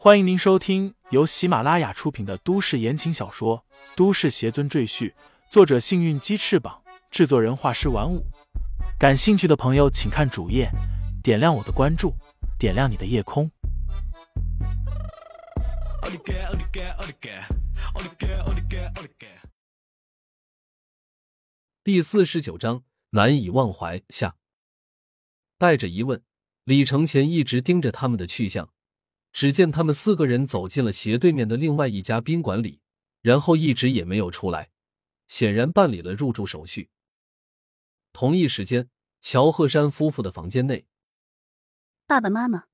欢迎您收听由喜马拉雅出品的都市言情小说《都市邪尊赘婿》，作者：幸运鸡翅膀，制作人：画师玩五。感兴趣的朋友，请看主页，点亮我的关注，点亮你的夜空。第四十九章难以忘怀下。带着疑问，李承前一直盯着他们的去向。只见他们四个人走进了斜对面的另外一家宾馆里，然后一直也没有出来，显然办理了入住手续。同一时间，乔鹤山夫妇的房间内，爸爸妈妈，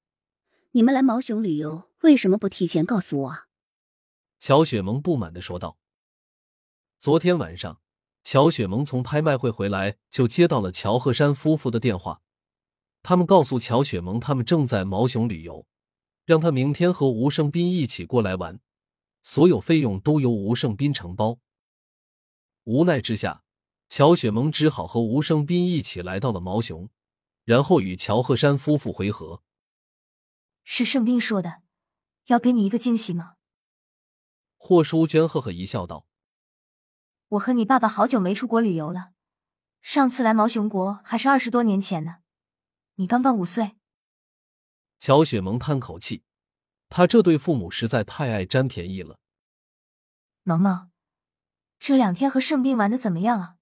你们来毛熊旅游，为什么不提前告诉我啊？乔雪萌不满的说道。昨天晚上，乔雪萌从拍卖会回来，就接到了乔鹤山夫妇的电话，他们告诉乔雪萌，他们正在毛熊旅游。让他明天和吴胜斌一起过来玩，所有费用都由吴胜斌承包。无奈之下，乔雪萌只好和吴胜斌一起来到了毛熊，然后与乔鹤山夫妇回合。是胜斌说的，要给你一个惊喜吗？霍淑娟呵呵一笑道：“我和你爸爸好久没出国旅游了，上次来毛熊国还是二十多年前呢，你刚刚五岁。”乔雪萌叹口气，他这对父母实在太爱占便宜了。萌萌，这两天和盛斌玩的怎么样啊？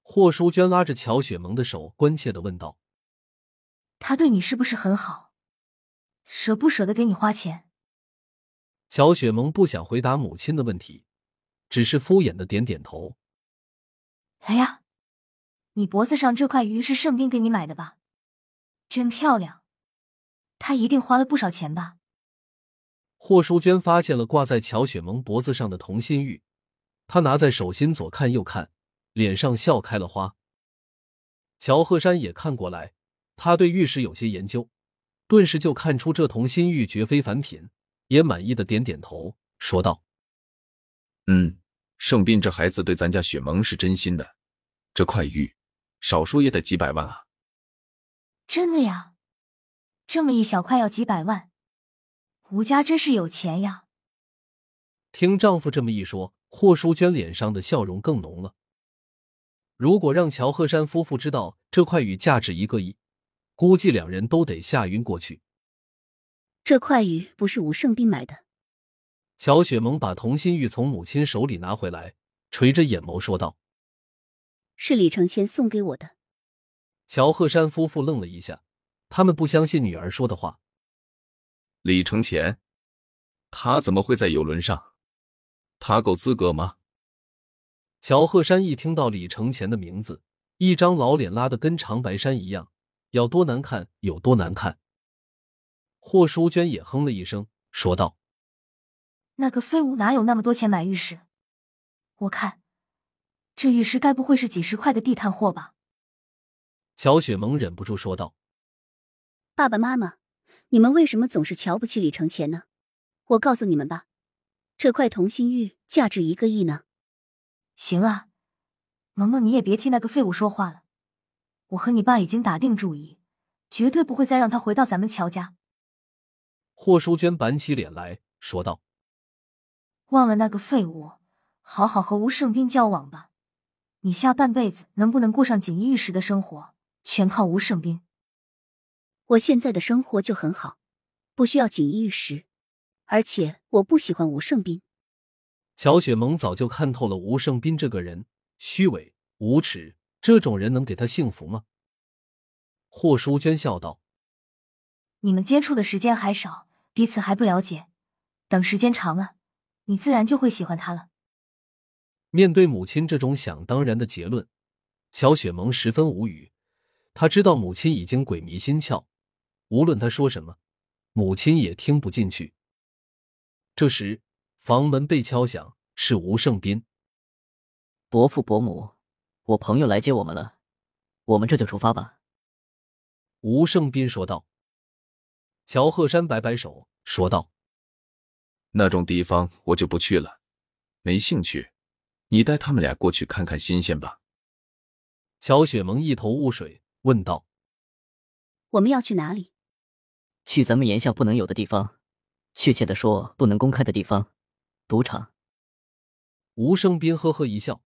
霍淑娟拉着乔雪萌的手，关切的问道：“他对你是不是很好？舍不舍得给你花钱？”乔雪萌不想回答母亲的问题，只是敷衍的点点头。哎呀，你脖子上这块鱼是盛斌给你买的吧？真漂亮。他一定花了不少钱吧？霍淑娟发现了挂在乔雪萌脖子上的同心玉，她拿在手心左看右看，脸上笑开了花。乔鹤山也看过来，他对玉石有些研究，顿时就看出这同心玉绝非凡品，也满意的点点头，说道：“嗯，盛斌这孩子对咱家雪萌是真心的，这块玉少说也得几百万啊！”真的呀。这么一小块要几百万，吴家真是有钱呀！听丈夫这么一说，霍淑娟脸上的笑容更浓了。如果让乔鹤山夫妇知道这块玉价值一个亿，估计两人都得吓晕过去。这块玉不是吴胜斌买的。乔雪萌把同心玉从母亲手里拿回来，垂着眼眸说道：“是李承前送给我的。”乔鹤山夫妇愣了一下。他们不相信女儿说的话。李承前，他怎么会在游轮上？他够资格吗？乔鹤山一听到李承前的名字，一张老脸拉得跟长白山一样，要多难看有多难看。霍淑娟也哼了一声，说道：“那个废物哪有那么多钱买玉石？我看这玉石该不会是几十块的地摊货吧？”乔雪萌忍不住说道。爸爸妈妈，你们为什么总是瞧不起李承前呢？我告诉你们吧，这块同心玉价值一个亿呢。行了，萌萌，你也别替那个废物说话了。我和你爸已经打定主意，绝对不会再让他回到咱们乔家。霍淑娟板起脸来说道：“忘了那个废物，好好和吴胜斌交往吧。你下半辈子能不能过上锦衣玉食的生活，全靠吴胜斌。”我现在的生活就很好，不需要锦衣玉食，而且我不喜欢吴胜斌。乔雪萌早就看透了吴胜斌这个人，虚伪无耻，这种人能给他幸福吗？霍淑娟笑道：“你们接触的时间还少，彼此还不了解，等时间长了，你自然就会喜欢他了。”面对母亲这种想当然的结论，乔雪萌十分无语。他知道母亲已经鬼迷心窍。无论他说什么，母亲也听不进去。这时，房门被敲响，是吴胜斌。伯父伯母，我朋友来接我们了，我们这就出发吧。吴胜斌说道。乔鹤山摆摆手，说道：“那种地方我就不去了，没兴趣。你带他们俩过去看看新鲜吧。”乔雪萌一头雾水，问道：“我们要去哪里？”去咱们炎下不能有的地方，确切的说，不能公开的地方，赌场。吴胜斌呵呵一笑，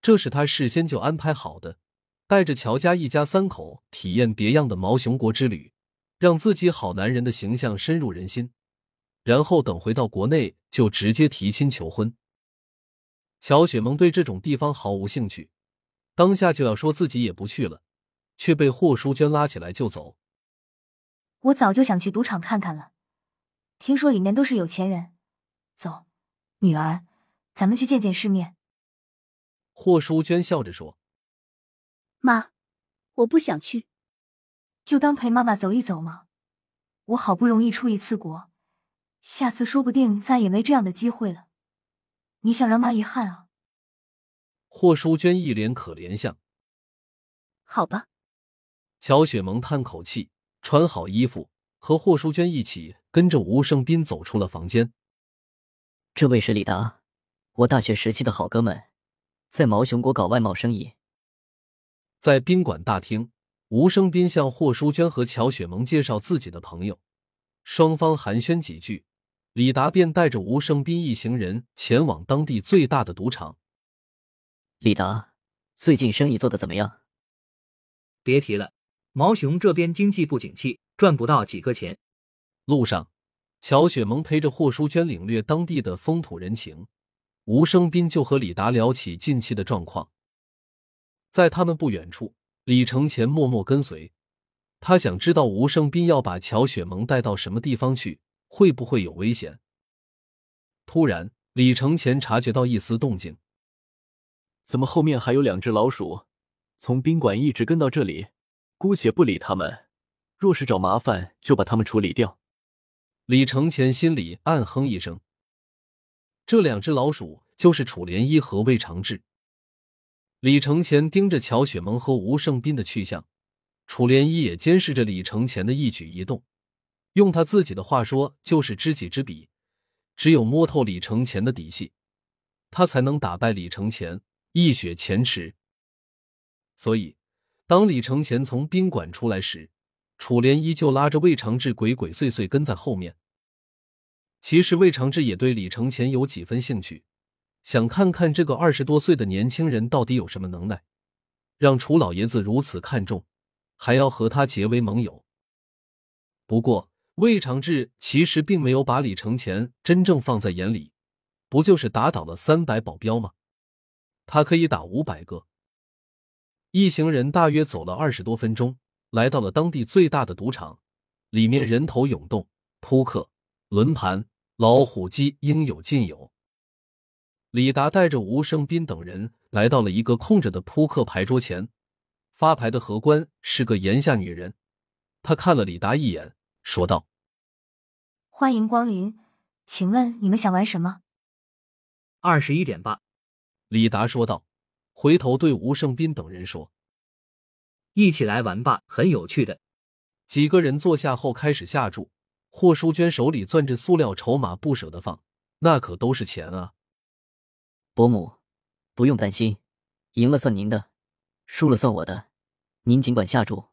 这是他事先就安排好的，带着乔家一家三口体验别样的毛熊国之旅，让自己好男人的形象深入人心，然后等回到国内就直接提亲求婚。乔雪萌对这种地方毫无兴趣，当下就要说自己也不去了，却被霍淑娟拉起来就走。我早就想去赌场看看了，听说里面都是有钱人。走，女儿。咱们去见见世面。霍淑娟笑着说：“妈，我不想去，就当陪妈妈走一走嘛。我好不容易出一次国，下次说不定再也没这样的机会了。你想让妈遗憾啊？”霍淑娟一脸可怜相。好吧。乔雪萌叹口气，穿好衣服，和霍淑娟一起跟着吴胜斌走出了房间。这位是李达。我大学时期的好哥们，在毛熊国搞外贸生意。在宾馆大厅，吴胜斌向霍淑娟和乔雪萌介绍自己的朋友，双方寒暄几句，李达便带着吴胜斌一行人前往当地最大的赌场。李达，最近生意做得怎么样？别提了，毛熊这边经济不景气，赚不到几个钱。路上，乔雪萌陪着霍淑娟领略当地的风土人情。吴生斌就和李达聊起近期的状况，在他们不远处，李承前默默跟随。他想知道吴生斌要把乔雪萌带到什么地方去，会不会有危险？突然，李承前察觉到一丝动静，怎么后面还有两只老鼠？从宾馆一直跟到这里，姑且不理他们，若是找麻烦，就把他们处理掉。李承前心里暗哼一声。这两只老鼠就是楚莲衣和魏长志。李承前盯着乔雪萌和吴胜斌的去向，楚莲衣也监视着李承前的一举一动。用他自己的话说，就是知己知彼。只有摸透李承前的底细，他才能打败李承前，一雪前耻。所以，当李承前从宾馆出来时，楚莲依旧拉着魏长志鬼鬼祟祟跟在后面。其实魏长志也对李承前有几分兴趣，想看看这个二十多岁的年轻人到底有什么能耐，让楚老爷子如此看重，还要和他结为盟友。不过魏长志其实并没有把李承前真正放在眼里，不就是打倒了三百保镖吗？他可以打五百个。一行人大约走了二十多分钟，来到了当地最大的赌场，里面人头涌动，扑克、轮盘。老虎机应有尽有。李达带着吴生斌等人来到了一个空着的扑克牌桌前，发牌的荷官是个檐下女人。她看了李达一眼，说道：“欢迎光临，请问你们想玩什么？”二十一点吧。李达说道，回头对吴胜斌等人说：“一起来玩吧，很有趣的。”几个人坐下后开始下注。霍淑娟手里攥着塑料筹码，不舍得放，那可都是钱啊！伯母，不用担心，赢了算您的，输了算我的，您尽管下注。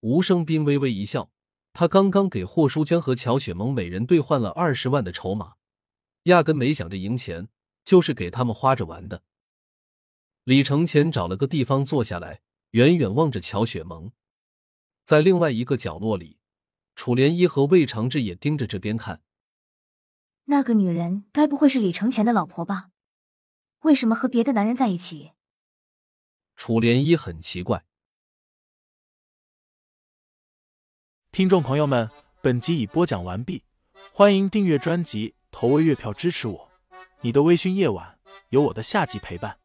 吴胜斌微微一笑，他刚刚给霍淑娟和乔雪萌每人兑换了二十万的筹码，压根没想着赢钱，就是给他们花着玩的。李承前找了个地方坐下来，远远望着乔雪萌，在另外一个角落里。楚莲衣和魏长志也盯着这边看。那个女人该不会是李承前的老婆吧？为什么和别的男人在一起？楚莲衣很奇怪。听众朋友们，本集已播讲完毕，欢迎订阅专辑，投喂月票支持我。你的微醺夜晚，有我的下集陪伴。